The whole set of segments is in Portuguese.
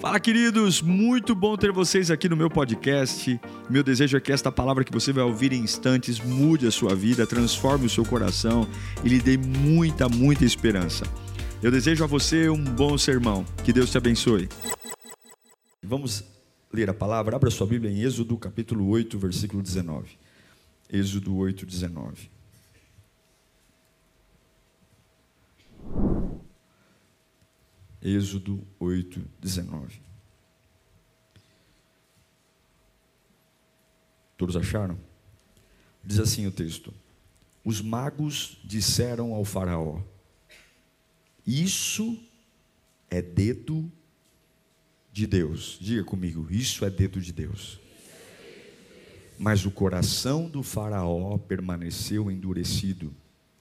Fala, queridos! Muito bom ter vocês aqui no meu podcast. Meu desejo é que esta palavra que você vai ouvir em instantes mude a sua vida, transforme o seu coração e lhe dê muita, muita esperança. Eu desejo a você um bom sermão. Que Deus te abençoe. Vamos ler a palavra. Abra sua Bíblia em Êxodo, capítulo 8, versículo 19. Êxodo 8, 19. Êxodo 8, 19. Todos acharam? Diz assim o texto: Os magos disseram ao Faraó: Isso é dedo de Deus. Diga comigo: Isso é dedo de Deus. Mas o coração do Faraó permaneceu endurecido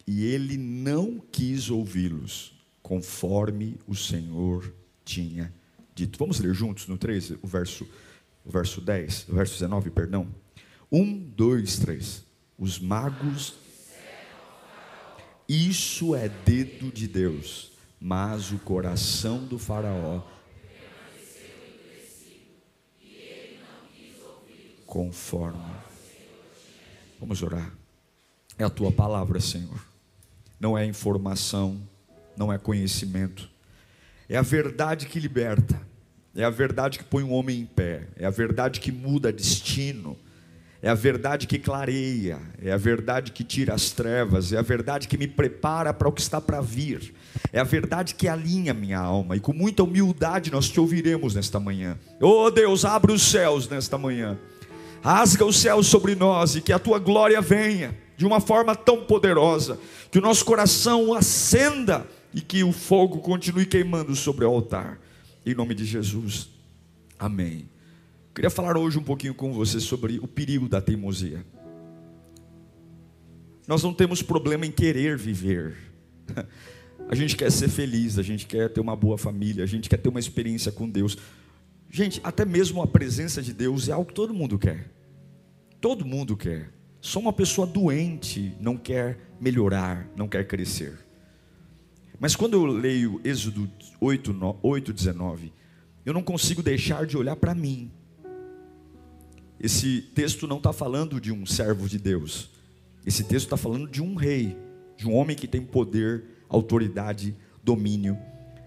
e ele não quis ouvi-los conforme o Senhor tinha dito. Vamos ler juntos no 13, o verso, o verso 10, o verso 19, perdão. 1, 2, 3. Os magos. Isso é dedo de Deus, mas o coração do Faraó. Conforme. Vamos orar. É a tua palavra, Senhor. Não é informação não é conhecimento. É a verdade que liberta, é a verdade que põe um homem em pé, é a verdade que muda destino, é a verdade que clareia, é a verdade que tira as trevas, é a verdade que me prepara para o que está para vir, é a verdade que alinha minha alma, e com muita humildade nós te ouviremos nesta manhã. Oh Deus, abre os céus nesta manhã, rasga os céus sobre nós e que a tua glória venha de uma forma tão poderosa, que o nosso coração acenda e que o fogo continue queimando sobre o altar. Em nome de Jesus. Amém. Queria falar hoje um pouquinho com você sobre o perigo da teimosia. Nós não temos problema em querer viver. A gente quer ser feliz, a gente quer ter uma boa família, a gente quer ter uma experiência com Deus. Gente, até mesmo a presença de Deus é algo que todo mundo quer. Todo mundo quer. Só uma pessoa doente não quer melhorar, não quer crescer. Mas quando eu leio Êxodo 8, 8 19, eu não consigo deixar de olhar para mim. Esse texto não está falando de um servo de Deus. Esse texto está falando de um rei, de um homem que tem poder, autoridade, domínio,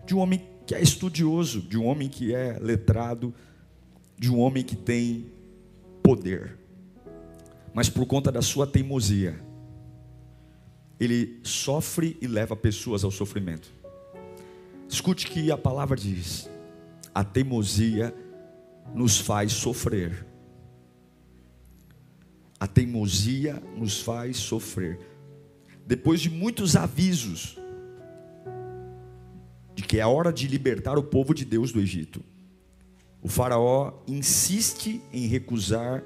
de um homem que é estudioso, de um homem que é letrado, de um homem que tem poder. Mas por conta da sua teimosia, ele sofre e leva pessoas ao sofrimento. Escute que a palavra diz: a teimosia nos faz sofrer. A teimosia nos faz sofrer. Depois de muitos avisos de que é hora de libertar o povo de Deus do Egito, o Faraó insiste em recusar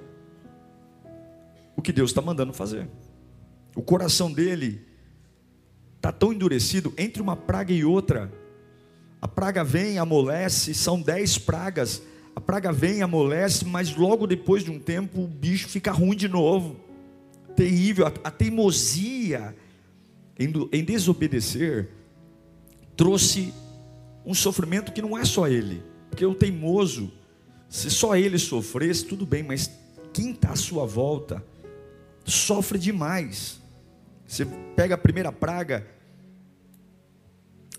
o que Deus está mandando fazer. O coração dele está tão endurecido entre uma praga e outra. A praga vem, amolece, são dez pragas. A praga vem, amolece, mas logo depois de um tempo o bicho fica ruim de novo. Terrível. A, teimosia em, em desobedecer trouxe um sofrimento que não é só ele. Porque o teimoso, se só ele sofresse, tudo bem, mas quem está à sua volta sofre demais. Você pega a primeira praga,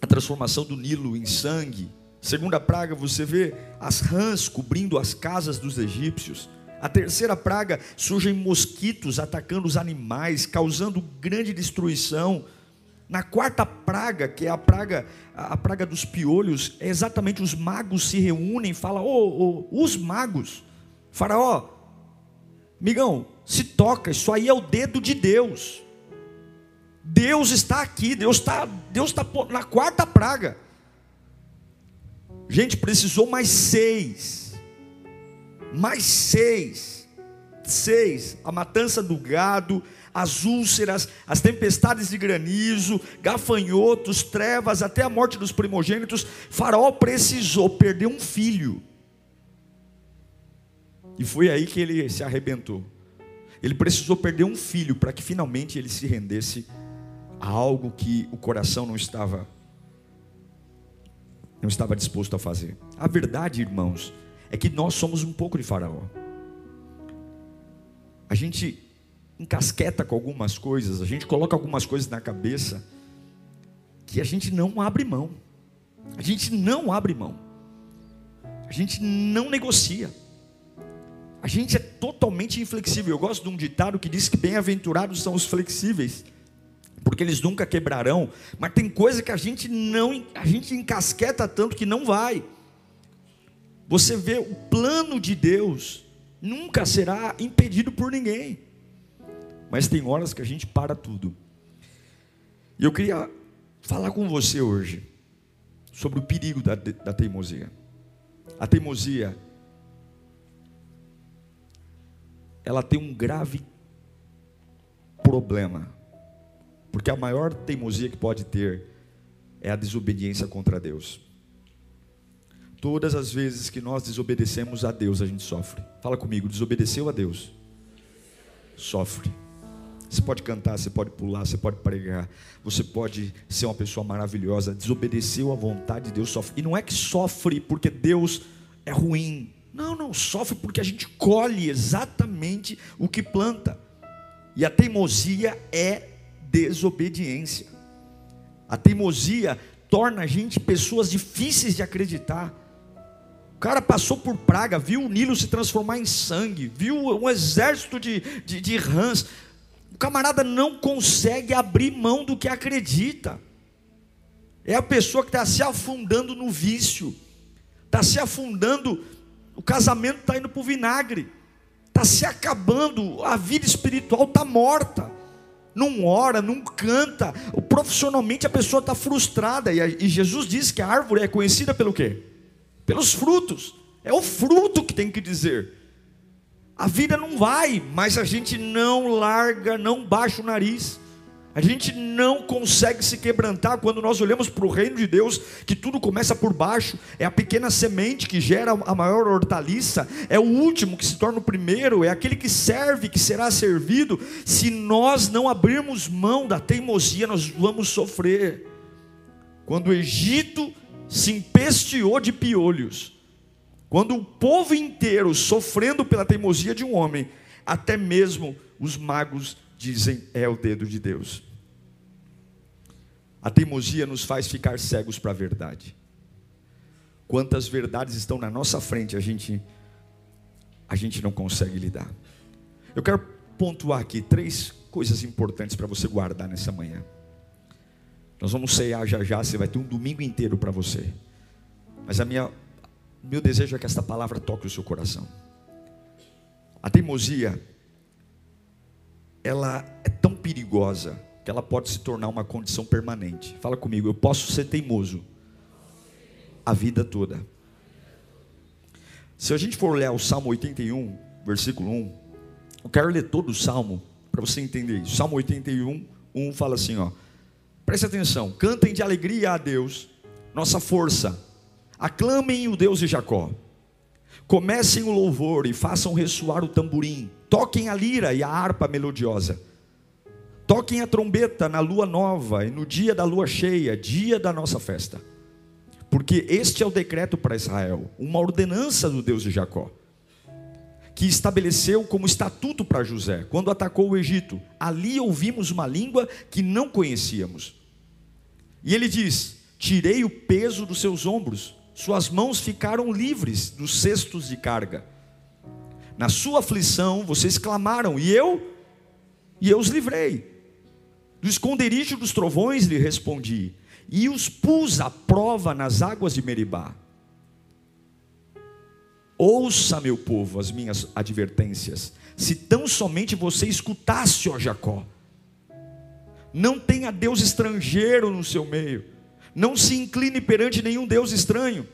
a transformação do Nilo em sangue. Segunda praga, você vê as rãs cobrindo as casas dos egípcios. A terceira praga, surgem mosquitos atacando os animais, causando grande destruição. Na quarta praga, que é a praga, a praga dos piolhos, é exatamente os magos se reúnem e falam: oh, oh, os magos, Faraó, migão, se toca, isso aí é o dedo de Deus. Deus está aqui, Deus está Deus está na quarta praga. Gente, precisou mais seis. Mais seis. Seis. A matança do gado, as úlceras, as tempestades de granizo, gafanhotos, trevas, até a morte dos primogênitos. Faraó precisou perder um filho. E foi aí que ele se arrebentou. Ele precisou perder um filho para que finalmente ele se rendesse a algo que o coração não estava não estava disposto a fazer. A verdade, irmãos, é que nós somos um pouco de Faraó. A gente encasqueta com algumas coisas, a gente coloca algumas coisas na cabeça que a gente não abre mão. A gente não abre mão. A gente não negocia. A gente é totalmente inflexível. Eu gosto de um ditado que diz que bem-aventurados são os flexíveis, porque eles nunca quebrarão. Mas tem coisa que a gente não, a gente encasqueta tanto que não vai. Você vê o plano de Deus nunca será impedido por ninguém. Mas tem horas que a gente para tudo. E eu queria falar com você hoje sobre o perigo da, da teimosia. A teimosia ela tem um grave problema. Porque a maior teimosia que pode ter é a desobediência contra Deus. Todas as vezes que nós desobedecemos a Deus, a gente sofre. Fala comigo, desobedeceu a Deus, sofre. Você pode cantar, você pode pular, você pode pregar, você pode ser uma pessoa maravilhosa. Desobedeceu a vontade de Deus, sofre. E não é que sofre porque Deus é ruim, não, não, sofre porque a gente colhe exatamente o que planta. E a teimosia é desobediência. A teimosia torna a gente pessoas difíceis de acreditar. O cara passou por praga, viu o Nilo se transformar em sangue, viu um exército de, de, de rãs. O camarada não consegue abrir mão do que acredita. É a pessoa que está se afundando no vício, está se afundando o casamento está indo para o vinagre, está se acabando, a vida espiritual está morta. Não ora, não canta, profissionalmente a pessoa está frustrada. E Jesus diz que a árvore é conhecida pelo quê? Pelos frutos. É o fruto que tem que dizer. A vida não vai, mas a gente não larga, não baixa o nariz. A gente não consegue se quebrantar quando nós olhamos para o reino de Deus, que tudo começa por baixo, é a pequena semente que gera a maior hortaliça, é o último que se torna o primeiro, é aquele que serve, que será servido. Se nós não abrirmos mão da teimosia, nós vamos sofrer. Quando o Egito se empesteou de piolhos, quando o povo inteiro sofrendo pela teimosia de um homem, até mesmo os magos dizem é o dedo de Deus. A teimosia nos faz ficar cegos para a verdade. Quantas verdades estão na nossa frente, a gente a gente não consegue lidar. Eu quero pontuar aqui três coisas importantes para você guardar nessa manhã. Nós vamos cear já já, você vai ter um domingo inteiro para você. Mas a minha meu desejo é que esta palavra toque o seu coração. A teimosia ela é tão perigosa que ela pode se tornar uma condição permanente. Fala comigo, eu posso ser teimoso a vida toda. Se a gente for ler o Salmo 81, versículo 1, eu quero ler todo o Salmo para você entender isso. Salmo 81, 1 fala assim, ó. Preste atenção, cantem de alegria a Deus, nossa força. Aclamem o Deus de Jacó. Comecem o louvor e façam ressoar o tamborim. Toquem a lira e a harpa melodiosa. Toquem a trombeta na lua nova e no dia da lua cheia, dia da nossa festa. Porque este é o decreto para Israel, uma ordenança do Deus de Jacó, que estabeleceu como estatuto para José, quando atacou o Egito. Ali ouvimos uma língua que não conhecíamos. E ele diz: Tirei o peso dos seus ombros, suas mãos ficaram livres dos cestos de carga. Na sua aflição vocês clamaram, e eu, e eu os livrei. Do esconderijo dos trovões lhe respondi, e os pus à prova nas águas de Meribá. Ouça, meu povo, as minhas advertências, se tão somente você escutasse, ó Jacó. Não tenha Deus estrangeiro no seu meio, não se incline perante nenhum Deus estranho.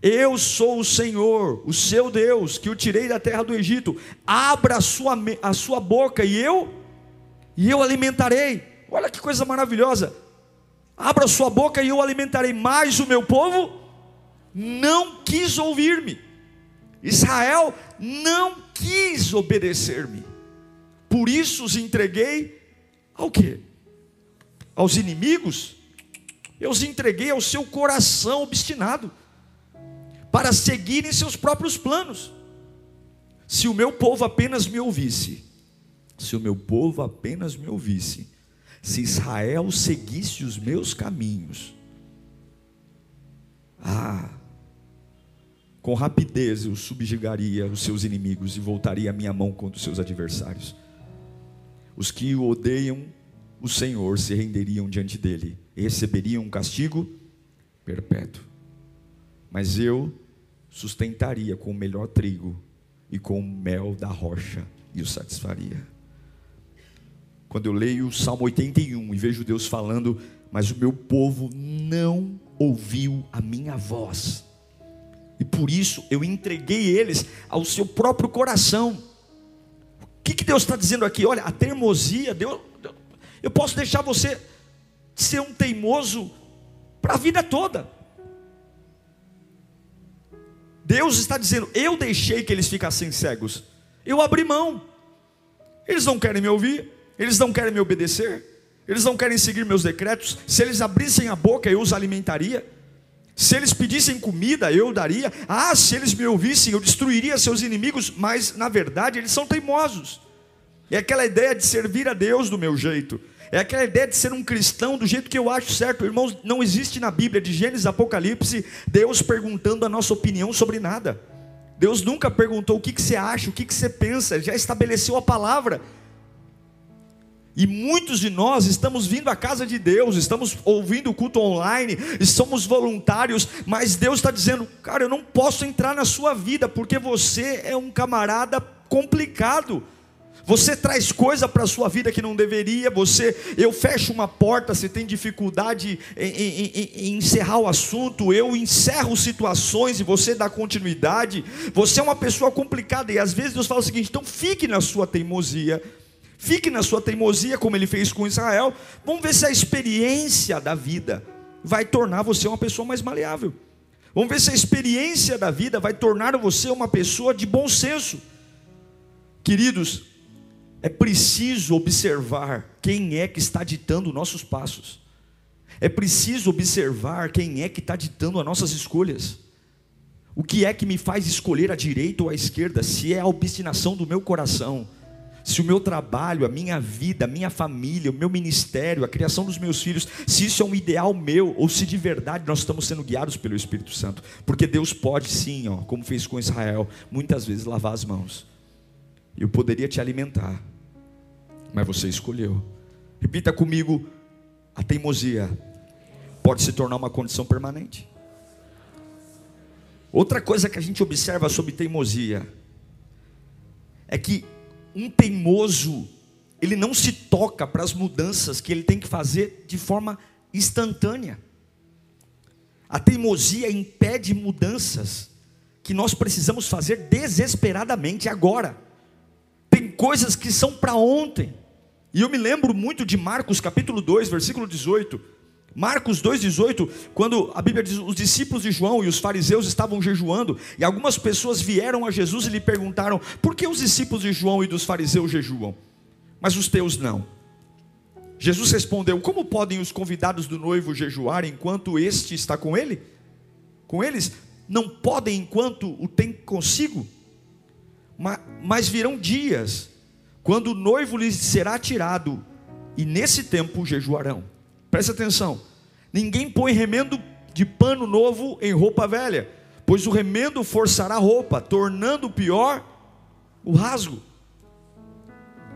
Eu sou o Senhor, o seu Deus, que o tirei da terra do Egito. Abra a sua, a sua boca e eu e eu alimentarei. Olha que coisa maravilhosa. Abra a sua boca e eu alimentarei. Mas o meu povo não quis ouvir-me. Israel não quis obedecer-me. Por isso os entreguei ao quê? Aos inimigos? Eu os entreguei ao seu coração obstinado, para seguirem seus próprios planos. Se o meu povo apenas me ouvisse, se o meu povo apenas me ouvisse, se Israel seguisse os meus caminhos, ah, com rapidez eu subjugaria os seus inimigos e voltaria a minha mão contra os seus adversários. Os que o odeiam o Senhor se renderiam diante dele receberiam um castigo perpétuo. Mas eu sustentaria com o melhor trigo e com o mel da rocha e o satisfaria. Quando eu leio o Salmo 81 e vejo Deus falando, mas o meu povo não ouviu a minha voz, e por isso eu entreguei eles ao seu próprio coração. O que, que Deus está dizendo aqui? Olha, a teimosia, Deus, eu posso deixar você ser um teimoso para a vida toda. Deus está dizendo: Eu deixei que eles ficassem cegos, eu abri mão. Eles não querem me ouvir, eles não querem me obedecer, eles não querem seguir meus decretos. Se eles abrissem a boca, eu os alimentaria. Se eles pedissem comida, eu daria. Ah, se eles me ouvissem, eu destruiria seus inimigos. Mas, na verdade, eles são teimosos. É aquela ideia de servir a Deus do meu jeito. É aquela ideia de ser um cristão do jeito que eu acho certo. Irmãos, não existe na Bíblia, de Gênesis Apocalipse, Deus perguntando a nossa opinião sobre nada. Deus nunca perguntou o que, que você acha, o que, que você pensa, Ele já estabeleceu a palavra. E muitos de nós estamos vindo à casa de Deus, estamos ouvindo o culto online, somos voluntários, mas Deus está dizendo, cara, eu não posso entrar na sua vida, porque você é um camarada complicado. Você traz coisa para a sua vida que não deveria. Você, eu fecho uma porta, você tem dificuldade em, em, em, em encerrar o assunto. Eu encerro situações e você dá continuidade. Você é uma pessoa complicada e às vezes Deus fala o seguinte: então fique na sua teimosia. Fique na sua teimosia, como ele fez com Israel. Vamos ver se a experiência da vida vai tornar você uma pessoa mais maleável. Vamos ver se a experiência da vida vai tornar você uma pessoa de bom senso. Queridos, é preciso observar quem é que está ditando nossos passos. É preciso observar quem é que está ditando as nossas escolhas. O que é que me faz escolher a direita ou a esquerda? Se é a obstinação do meu coração, se o meu trabalho, a minha vida, a minha família, o meu ministério, a criação dos meus filhos, se isso é um ideal meu, ou se de verdade nós estamos sendo guiados pelo Espírito Santo. Porque Deus pode sim, ó, como fez com Israel, muitas vezes lavar as mãos. Eu poderia te alimentar, mas você escolheu. Repita comigo: a teimosia pode se tornar uma condição permanente. Outra coisa que a gente observa sobre teimosia é que um teimoso, ele não se toca para as mudanças que ele tem que fazer de forma instantânea. A teimosia impede mudanças que nós precisamos fazer desesperadamente agora. Coisas que são para ontem. E eu me lembro muito de Marcos capítulo 2, versículo 18. Marcos 2,18, quando a Bíblia diz: os discípulos de João e os fariseus estavam jejuando, e algumas pessoas vieram a Jesus e lhe perguntaram: por que os discípulos de João e dos fariseus jejuam, mas os teus não? Jesus respondeu: Como podem os convidados do noivo jejuar enquanto este está com ele? Com eles? Não podem enquanto o tem consigo? Mas virão dias quando o noivo lhes será tirado, e nesse tempo jejuarão. Preste atenção: ninguém põe remendo de pano novo em roupa velha, pois o remendo forçará a roupa, tornando pior o rasgo.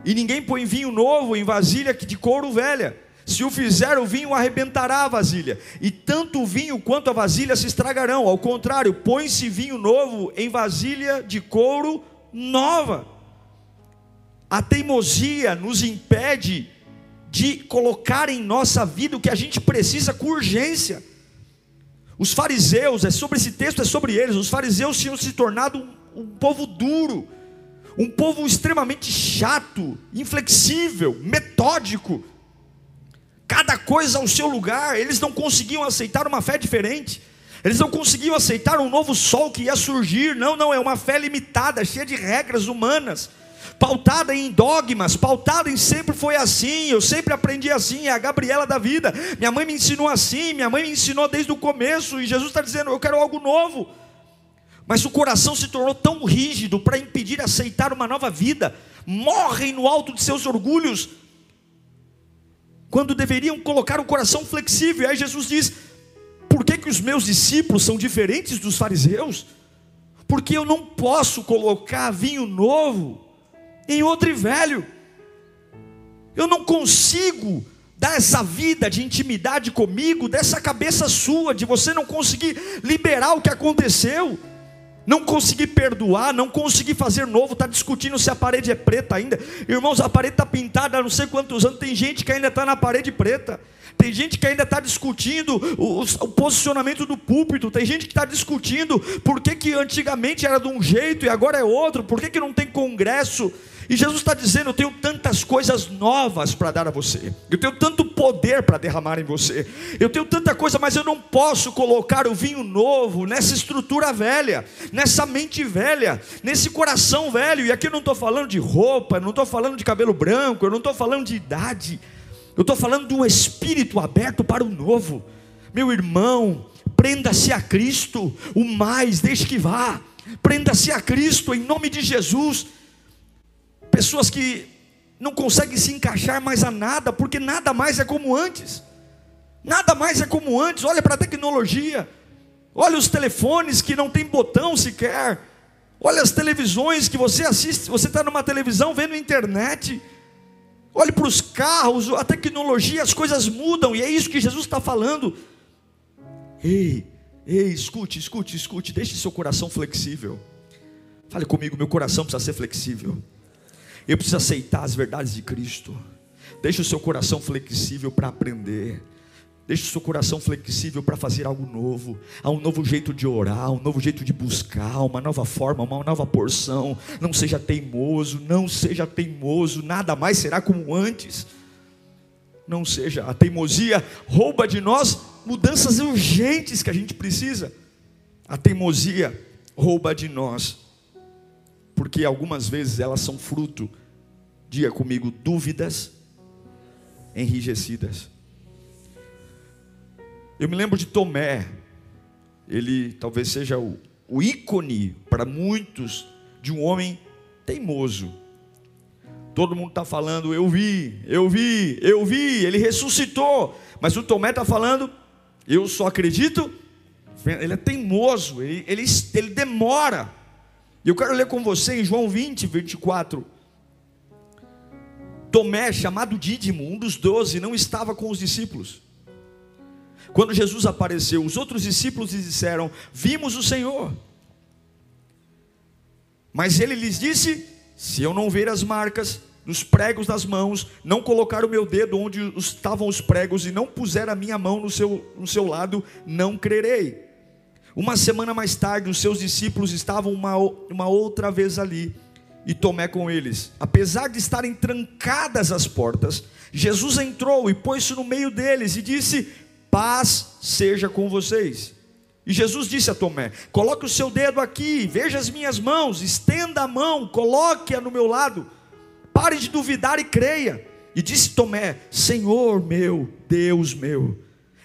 E ninguém põe vinho novo em vasilha de couro velha. Se o fizer, o vinho arrebentará a vasilha, e tanto o vinho quanto a vasilha se estragarão. Ao contrário, põe-se vinho novo em vasilha de couro nova. A teimosia nos impede de colocar em nossa vida o que a gente precisa com urgência. Os fariseus, é sobre esse texto, é sobre eles. Os fariseus tinham se tornado um, um povo duro, um povo extremamente chato, inflexível, metódico. Cada coisa ao seu lugar, eles não conseguiam aceitar uma fé diferente. Eles não conseguiam aceitar um novo sol que ia surgir. Não, não, é uma fé limitada, cheia de regras humanas. pautada em dogmas, pautada em sempre foi assim, eu sempre aprendi assim, é a Gabriela da vida, minha mãe me ensinou assim, minha mãe me ensinou desde o começo, e Jesus está dizendo: eu quero algo novo. Mas o coração se tornou tão rígido para impedir aceitar uma nova vida, morrem no alto de seus orgulhos, quando deveriam colocar o coração flexível. E aí Jesus diz: por que, que os meus discípulos são diferentes dos fariseus? Porque eu não posso colocar vinho novo em outro velho. Eu não consigo dar essa vida de intimidade comigo, dessa cabeça sua, de você não conseguir liberar o que aconteceu, não conseguir perdoar, não conseguir fazer novo, está discutindo se a parede é preta ainda. Irmãos, a parede está pintada há não sei quantos anos, tem gente que ainda está na parede preta. Tem gente que ainda está discutindo o, o, posicionamento do púlpito. Tem gente que está discutindo por que, que antigamente era de um jeito e agora é outro. Por que, que não tem congresso? E Jesus está dizendo: Eu tenho tantas coisas novas para dar a você, eu tenho tanto poder para derramar em você, eu tenho tanta coisa, mas eu não posso colocar o vinho novo nessa estrutura velha, nessa mente velha, nesse coração velho. E aqui eu não estou falando de roupa, não estou falando de cabelo branco, eu não estou falando de idade, eu estou falando de um espírito aberto para o novo. Meu irmão, prenda-se a Cristo, o mais, deixe que vá, prenda-se a Cristo em nome de Jesus pessoas que não conseguem se encaixar mais a nada, porque nada mais é como antes. Nada mais é como antes. Olha para a tecnologia. Olha os telefones que não tem botão sequer. Olha as televisões que você assiste. Você está numa televisão vendo internet. Olhe para os carros, a tecnologia, as coisas mudam, e é isso que Jesus está falando. Ei, ei, escute, escute, escute, deixe seu coração flexível. Fale comigo, meu coração precisa ser flexível. Eu preciso aceitar as verdades de Cristo. Deixe o seu coração flexível para aprender. Deixe o seu coração flexível para fazer algo novo. Há um novo jeito de orar, um novo jeito de buscar, uma nova forma, uma nova porção. Não seja teimoso, não seja teimoso, nada mais será como antes. Não seja, a teimosia rouba de nós mudanças urgentes que a gente precisa. A teimosia rouba de nós porque algumas vezes elas são fruto, diga comigo, dúvidas enrijecidas. Eu me lembro de Tomé, ele talvez seja o, o ícone para muitos de um homem teimoso. Todo mundo está falando, eu vi, eu vi, eu vi, ele ressuscitou. Mas o Tomé está falando, eu só acredito. Ele é teimoso, ele, ele, ele demora. E eu quero ler com você em João 20, 24. Tomé, chamado Dídimo, um dos doze, não estava com os discípulos. Quando Jesus apareceu, os outros discípulos lhe disseram: Vimos o Senhor. Mas ele lhes disse: Se eu não ver as marcas nos pregos das mãos, não colocar o meu dedo onde estavam os pregos e não puser a minha mão no seu, no seu lado, não crerei. Uma semana mais tarde, os seus discípulos estavam uma, uma outra vez ali, e Tomé com eles. Apesar de estarem trancadas as portas, Jesus entrou e pôs-se no meio deles e disse: Paz seja com vocês. E Jesus disse a Tomé: Coloque o seu dedo aqui, veja as minhas mãos, estenda a mão, coloque-a no meu lado. Pare de duvidar e creia. E disse Tomé: Senhor meu, Deus meu.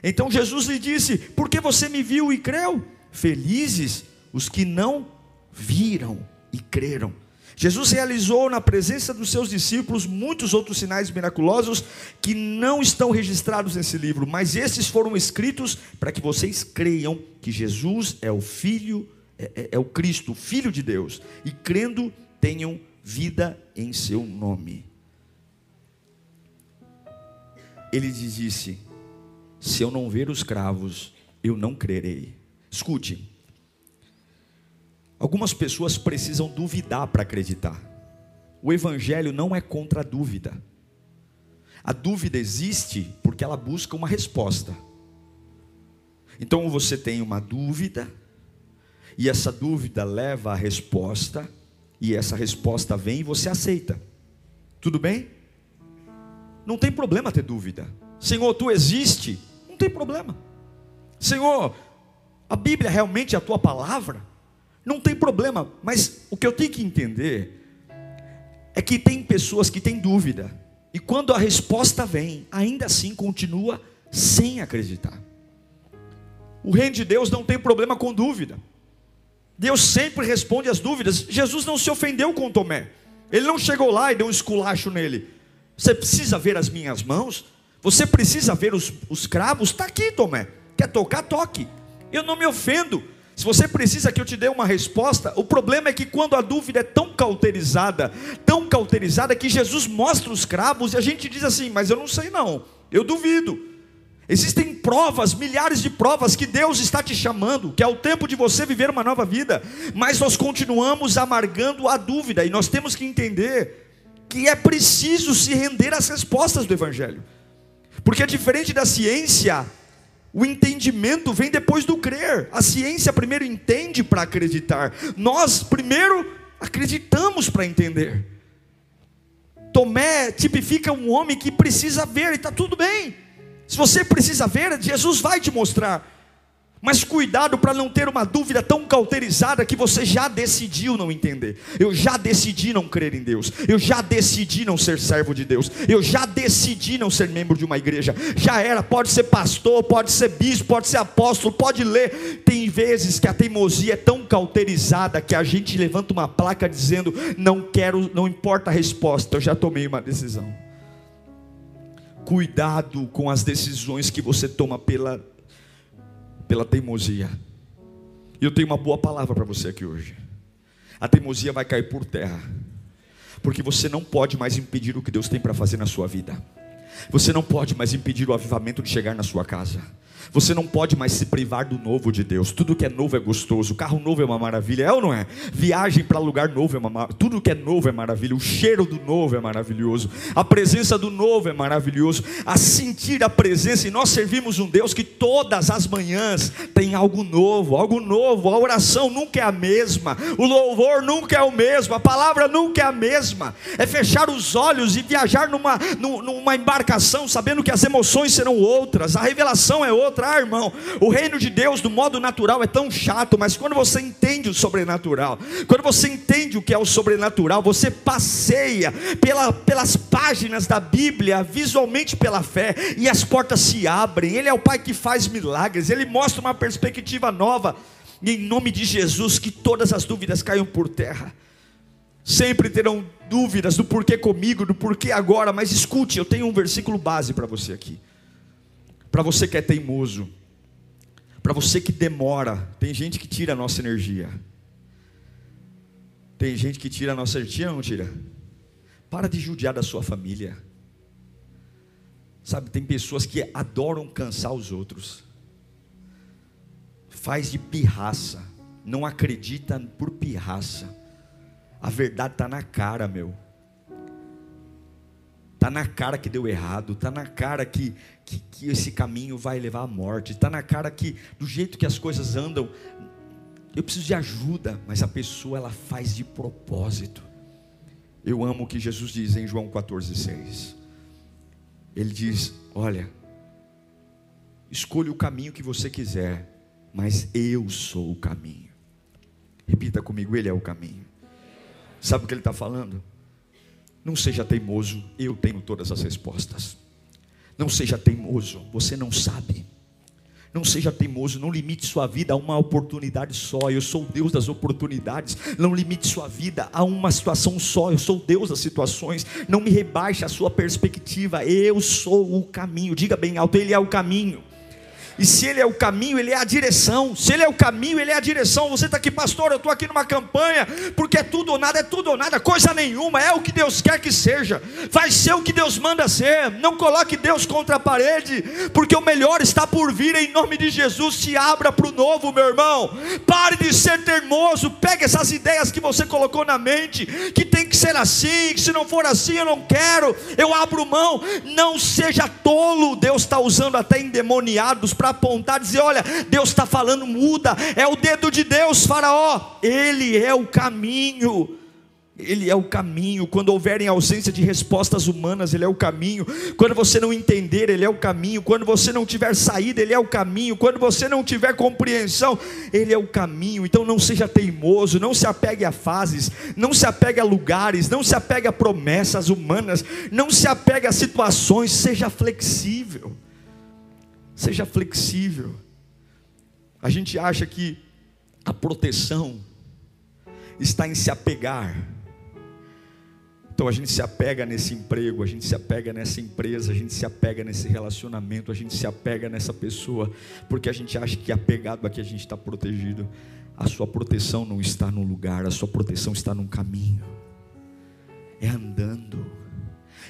Então Jesus lhe disse: Por que você me viu e creu? Felizes os que não viram e creram. Jesus realizou na presença dos seus discípulos muitos outros sinais miraculosos que não estão registrados nesse livro, mas esses foram escritos para que vocês creiam que Jesus é o Filho, é, é, é o Cristo, o Filho de Deus, e crendo tenham vida em seu nome. Ele disse: Se eu não ver os cravos, eu não crerei. Escute. Algumas pessoas precisam duvidar para acreditar. O evangelho não é contra a dúvida. A dúvida existe porque ela busca uma resposta. Então você tem uma dúvida, e essa dúvida leva à resposta, e essa resposta vem e você aceita. Tudo bem? Não tem problema ter dúvida. Senhor, tu existe? Não tem problema. Senhor, a Bíblia realmente é a tua palavra? Não tem problema, mas o que eu tenho que entender é que tem pessoas que têm dúvida, e quando a resposta vem, ainda assim continua sem acreditar. O reino de Deus não tem problema com dúvida. Deus sempre responde às dúvidas. Jesus não se ofendeu com Tomé. Ele não chegou lá e deu um esculacho nele. Você precisa ver as minhas mãos? Você precisa ver os, os cravos? Está aqui, Tomé. Quer tocar? Toque. Eu não me ofendo. Se você precisa que eu te dê uma resposta, o problema é que quando a dúvida é tão cauterizada, tão cauterizada, que Jesus mostra os cravos e a gente diz assim: Mas eu não sei não, eu duvido. Existem provas, milhares de provas que Deus está te chamando, que é o tempo de você viver uma nova vida, mas nós continuamos amargando a dúvida e nós temos que entender que é preciso se render às respostas do Evangelho, porque é diferente da ciência, o entendimento vem depois do crer, a ciência primeiro entende para acreditar, nós primeiro acreditamos para entender. Tomé tipifica um homem que precisa ver e está tudo bem. Se você precisa ver, Jesus vai te mostrar. Mas cuidado para não ter uma dúvida tão cauterizada que você já decidiu não entender. Eu já decidi não crer em Deus. Eu já decidi não ser servo de Deus. Eu já decidi não ser membro de uma igreja. Já era, pode ser pastor, pode ser bispo, pode ser apóstolo, pode ler. Tem vezes que a teimosia é tão cauterizada que a gente levanta uma placa dizendo: "Não quero, não importa a resposta, eu já tomei uma decisão". Cuidado com as decisões que você toma pela, pela teimosia. E eu tenho uma boa palavra para você aqui hoje. A teimosia vai cair por terra, porque você não pode mais impedir o que Deus tem para fazer na sua vida. Você não pode mais impedir o avivamento de chegar na sua casa. Você não pode mais se privar do novo de Deus. Tudo que é novo é gostoso. Carro novo é uma maravilha, é ou não é? Viagem para lugar novo é uma maravilha. Tudo que é novo é maravilha. O cheiro do novo é maravilhoso. A presença do novo é maravilhoso. A sentir a presença. E nós servimos um Deus que todas as manhãs tem algo novo, algo novo. A oração nunca é a mesma. O louvor nunca é o mesmo. A palavra nunca é a mesma. É fechar os olhos e viajar numa, numa embarcação sabendo que as emoções serão outras. A revelação é outra irmão. O reino de Deus, do modo natural, é tão chato, mas quando você entende o sobrenatural, quando você entende o que é o sobrenatural, você passeia pela, pelas páginas da Bíblia, visualmente pela fé, e as portas se abrem. Ele é o Pai que faz milagres, ele mostra uma perspectiva nova. E em nome de Jesus, que todas as dúvidas caiam por terra. Sempre terão dúvidas do porquê comigo, do porquê agora, mas escute, eu tenho um versículo base para você aqui. Para você que é teimoso, para você que demora, tem gente que tira a nossa energia. Tem gente que tira a nossa energia, não tira? Para de judiar da sua família. Sabe, tem pessoas que adoram cansar os outros. Faz de pirraça, não acredita por pirraça. A verdade está na cara, meu. Está na cara que deu errado, está na cara que, que, que, esse caminho vai levar à morte, está na cara que, do jeito que as coisas andam, eu preciso de ajuda, mas a pessoa ela faz de propósito. Eu amo o que Jesus diz em João 14,6. Ele diz: Olha, escolha o caminho que você quiser, mas eu sou o caminho. Repita comigo: Ele é o caminho. Sabe o que ele está falando? Não seja teimoso, eu tenho todas as respostas. Não seja teimoso, você não sabe. Não seja teimoso, não limite sua vida a uma oportunidade só. Eu sou o Deus das oportunidades. Não limite sua vida a uma situação só. Eu sou o Deus das situações. Não me rebaixe a sua perspectiva. Eu sou o caminho. Diga bem alto: Ele é o caminho. E se Ele é o caminho, Ele é a direção. Se Ele é o caminho, Ele é a direção. Você está aqui, pastor, eu estou aqui numa campanha, porque é tudo ou nada, é tudo ou nada, coisa nenhuma, é o que Deus quer que seja, vai ser o que Deus manda ser. Não coloque Deus contra a parede, porque o melhor está por vir em nome de Jesus. Se abra para o novo, meu irmão. Pare de ser teimoso, pegue essas ideias que você colocou na mente, que tem que ser assim, que se não for assim, eu não quero, eu abro mão. Não seja tolo, Deus está usando até endemoniados para para apontar, dizer: olha, Deus está falando, muda, é o dedo de Deus, Faraó, ele é o caminho. Ele é o caminho. Quando houverem ausência de respostas humanas, Ele é o caminho. Quando você não entender, Ele é o caminho. Quando você não tiver saída, Ele é o caminho. Quando você não tiver compreensão, Ele é o caminho. Então não seja teimoso, não se apegue a fases, não se apegue a lugares, não se apegue a promessas humanas, não se apegue a situações. Seja flexível. Seja flexível. A gente acha que a proteção está em se apegar então a gente se apega nesse emprego, a gente se apega nessa empresa, a gente se apega nesse relacionamento, a gente se apega nessa pessoa, porque a gente acha que apegado aqui a gente está protegido. A sua proteção não está no lugar, a sua proteção está num caminho. É andando,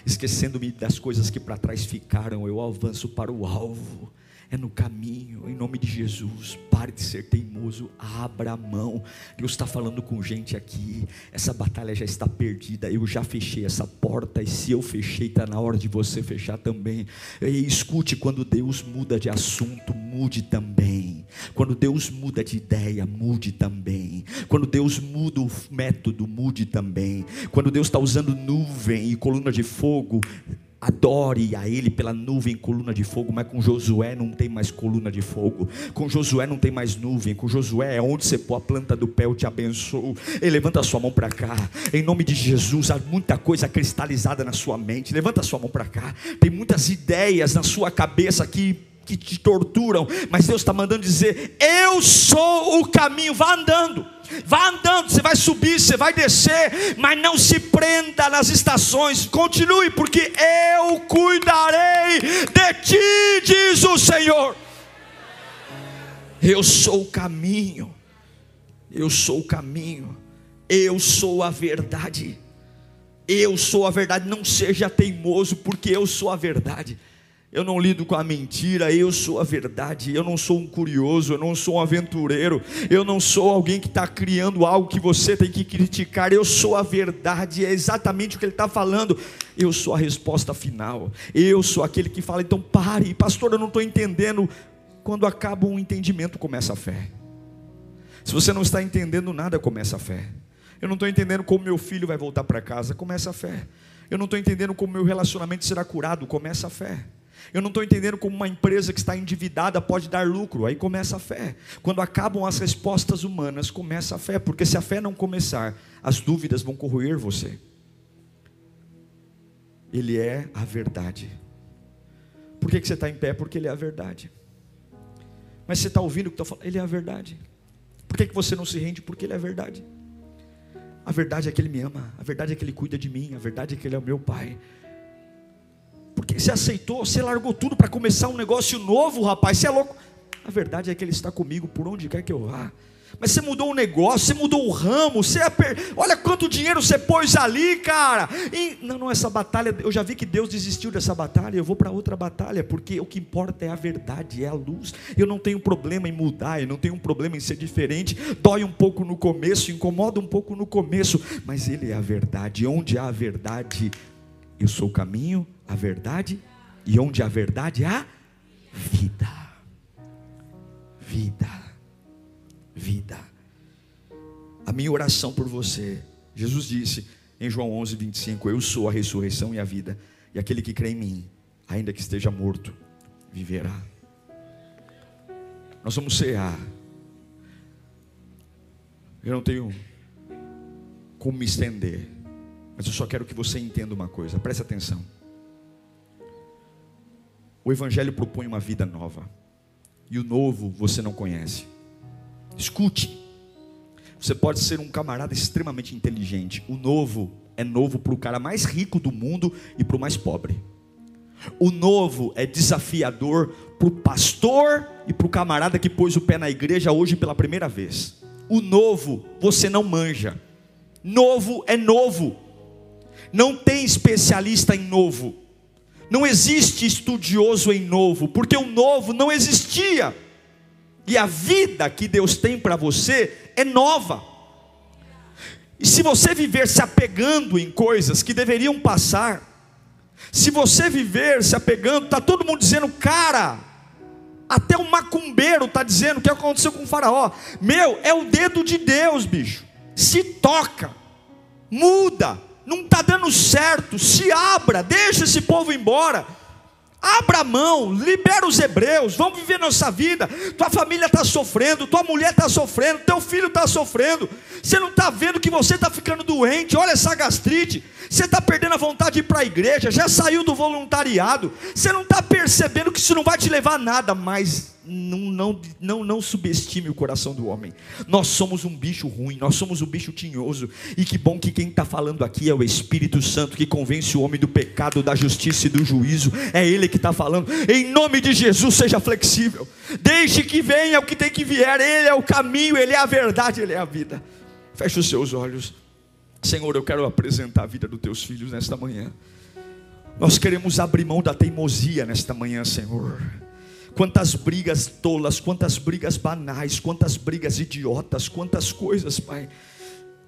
esquecendo-me das coisas que para trás ficaram, eu avanço para o alvo é no caminho, em nome de Jesus. Pare de ser teimoso, abra a mão. Deus está falando com gente aqui. Essa batalha já está perdida. Eu já fechei essa porta, e se eu fechei, está na hora de você fechar também. E escute: quando Deus muda de assunto, mude também. Quando Deus muda de ideia, mude também. Quando Deus muda o método, mude também. Quando Deus está usando nuvem e coluna de fogo, Adore a Ele pela nuvem, coluna de fogo, mas com Josué não tem mais coluna de fogo, com Josué não tem mais nuvem, com Josué é onde você pôr a planta do pé, eu te abençoo. E levanta a sua mão para cá, em nome de Jesus, há muita coisa cristalizada na sua mente, levanta a sua mão para cá, tem muitas ideias na sua cabeça que que te torturam, mas Deus está mandando dizer: Eu sou o caminho, vá andando. Vá andando, você vai subir, você vai descer, mas não se prenda nas estações, continue, porque eu cuidarei de ti, diz o Senhor. Eu sou o caminho, eu sou o caminho, eu sou a verdade, eu sou a verdade. Não seja teimoso, porque eu sou a verdade eu não lido com a mentira, eu sou a verdade, eu não sou um curioso, eu não sou um aventureiro, eu não sou alguém que está criando algo que você tem que criticar, eu sou a verdade, é exatamente o que ele está falando, eu sou a resposta final, eu sou aquele que fala, então pare, pastor, eu não estou entendendo, quando acaba um entendimento começa a fé, se você não está entendendo nada, começa a fé, eu não estou entendendo como meu filho vai voltar para casa, começa a fé, eu não estou entendendo como meu relacionamento será curado, começa a fé. Eu não estou entendendo como uma empresa que está endividada pode dar lucro. Aí começa a fé. Quando acabam as respostas humanas, começa a fé. Porque se a fé não começar, as dúvidas vão corroer você. Ele é a verdade. Por que, que você está em pé? Porque Ele é a verdade. Mas você está ouvindo o que estou falando? Ele é a verdade. Por que, que você não se rende? Porque Ele é a verdade. A verdade é que Ele me ama. A verdade é que Ele cuida de mim. A verdade é que Ele é o meu Pai. Porque você aceitou, você largou tudo para começar um negócio novo, rapaz. Você é louco. A verdade é que Ele está comigo por onde quer que eu vá. Mas você mudou o negócio, você mudou o ramo, você aper... olha quanto dinheiro você pôs ali, cara. E... Não, não, essa batalha, eu já vi que Deus desistiu dessa batalha, eu vou para outra batalha, porque o que importa é a verdade, é a luz. Eu não tenho problema em mudar, eu não tenho problema em ser diferente. Dói um pouco no começo, incomoda um pouco no começo, mas Ele é a verdade. Onde há a verdade, eu sou o caminho, a verdade, e onde a verdade há vida. Vida. Vida. A minha oração por você, Jesus disse em João 11, 25: Eu sou a ressurreição e a vida, e aquele que crê em mim, ainda que esteja morto, viverá. Nós vamos cear. Eu não tenho como me estender, mas eu só quero que você entenda uma coisa, preste atenção. O Evangelho propõe uma vida nova. E o novo você não conhece. Escute. Você pode ser um camarada extremamente inteligente. O novo é novo para o cara mais rico do mundo e para o mais pobre. O novo é desafiador para o pastor e para o camarada que pôs o pé na igreja hoje pela primeira vez. O novo você não manja. Novo é novo. Não tem especialista em novo. Não existe estudioso em novo, porque o novo não existia. E a vida que Deus tem para você é nova. E se você viver se apegando em coisas que deveriam passar, se você viver se apegando, está todo mundo dizendo, cara, até o macumbeiro está dizendo o que aconteceu com o faraó. Meu, é o dedo de Deus, bicho. Se toca. muda, não está dando certo, se abra, deixa esse povo embora. Abra a mão, libera os hebreus, vamos viver nossa vida. Tua família está sofrendo, tua mulher está sofrendo, teu filho está sofrendo. Você não está vendo que você está ficando doente, olha essa gastrite. Você está perdendo a vontade de ir para a igreja, já saiu do voluntariado. Você não está percebendo que isso não vai te levar a nada, mas não, não, não, não subestime o coração do homem. Nós somos um bicho ruim, nós somos um bicho tinhoso. E que bom que quem está falando aqui é o Espírito Santo que convence o homem do pecado, da justiça e do juízo. É Ele que está falando. Em nome de Jesus, seja flexível. Deixe que venha o que tem que vier. Ele é o caminho, Ele é a verdade, Ele é a vida. Feche os seus olhos. Senhor, eu quero apresentar a vida dos teus filhos nesta manhã. Nós queremos abrir mão da teimosia nesta manhã, Senhor. Quantas brigas tolas, quantas brigas banais, quantas brigas idiotas, quantas coisas, Pai.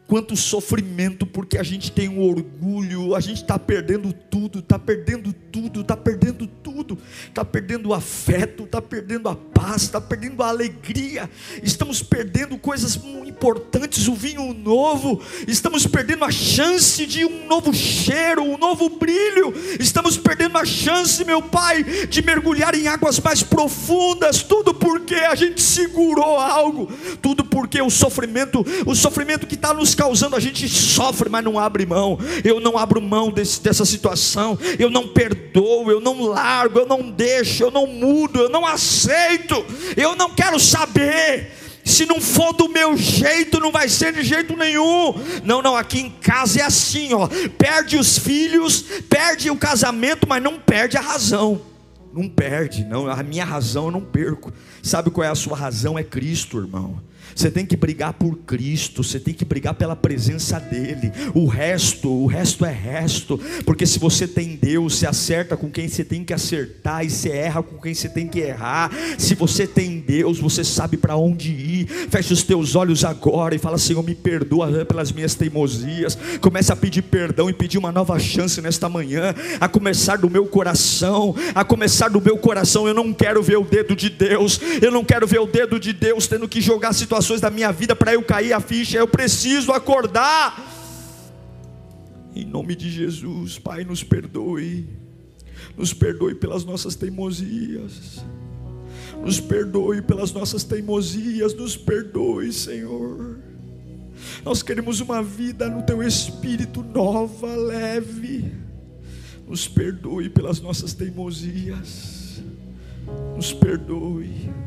Quanto sofrimento, porque a gente tem um orgulho, a gente está perdendo tudo, está perdendo tudo, está perdendo tudo, está perdendo o afeto, está perdendo a paz, está perdendo a alegria, estamos perdendo coisas importantes, o vinho novo, estamos perdendo a chance de um novo cheiro, um novo brilho, estamos perdendo a chance, meu Pai, de mergulhar em águas mais profundas, tudo porque a gente segurou algo, tudo porque o sofrimento, o sofrimento que está nos causando, a gente sofre, mas não abre mão. Eu não abro mão desse, dessa situação, eu não perdoo, eu não largo, eu não deixo, eu não mudo, eu não aceito, eu não quero saber. Se não for do meu jeito, não vai ser de jeito nenhum. Não, não, aqui em casa é assim, ó. Perde os filhos, perde o casamento, mas não perde a razão. Não perde, não. A minha razão eu não perco. Sabe qual é a sua razão? É Cristo, irmão. Você tem que brigar por Cristo, você tem que brigar pela presença dEle. O resto, o resto é resto. Porque se você tem Deus, você acerta com quem você tem que acertar e você erra com quem você tem que errar. Se você tem Deus, você sabe para onde ir. Feche os teus olhos agora e fala: Senhor, me perdoa pelas minhas teimosias. Comece a pedir perdão e pedir uma nova chance nesta manhã. A começar do meu coração, a começar do meu coração. Eu não quero ver o dedo de Deus. Eu não quero ver o dedo de Deus tendo que jogar situações situações da minha vida para eu cair a ficha, eu preciso acordar. Em nome de Jesus, Pai, nos perdoe. Nos perdoe pelas nossas teimosias. Nos perdoe pelas nossas teimosias, nos perdoe, Senhor. Nós queremos uma vida no teu espírito nova, leve. Nos perdoe pelas nossas teimosias. Nos perdoe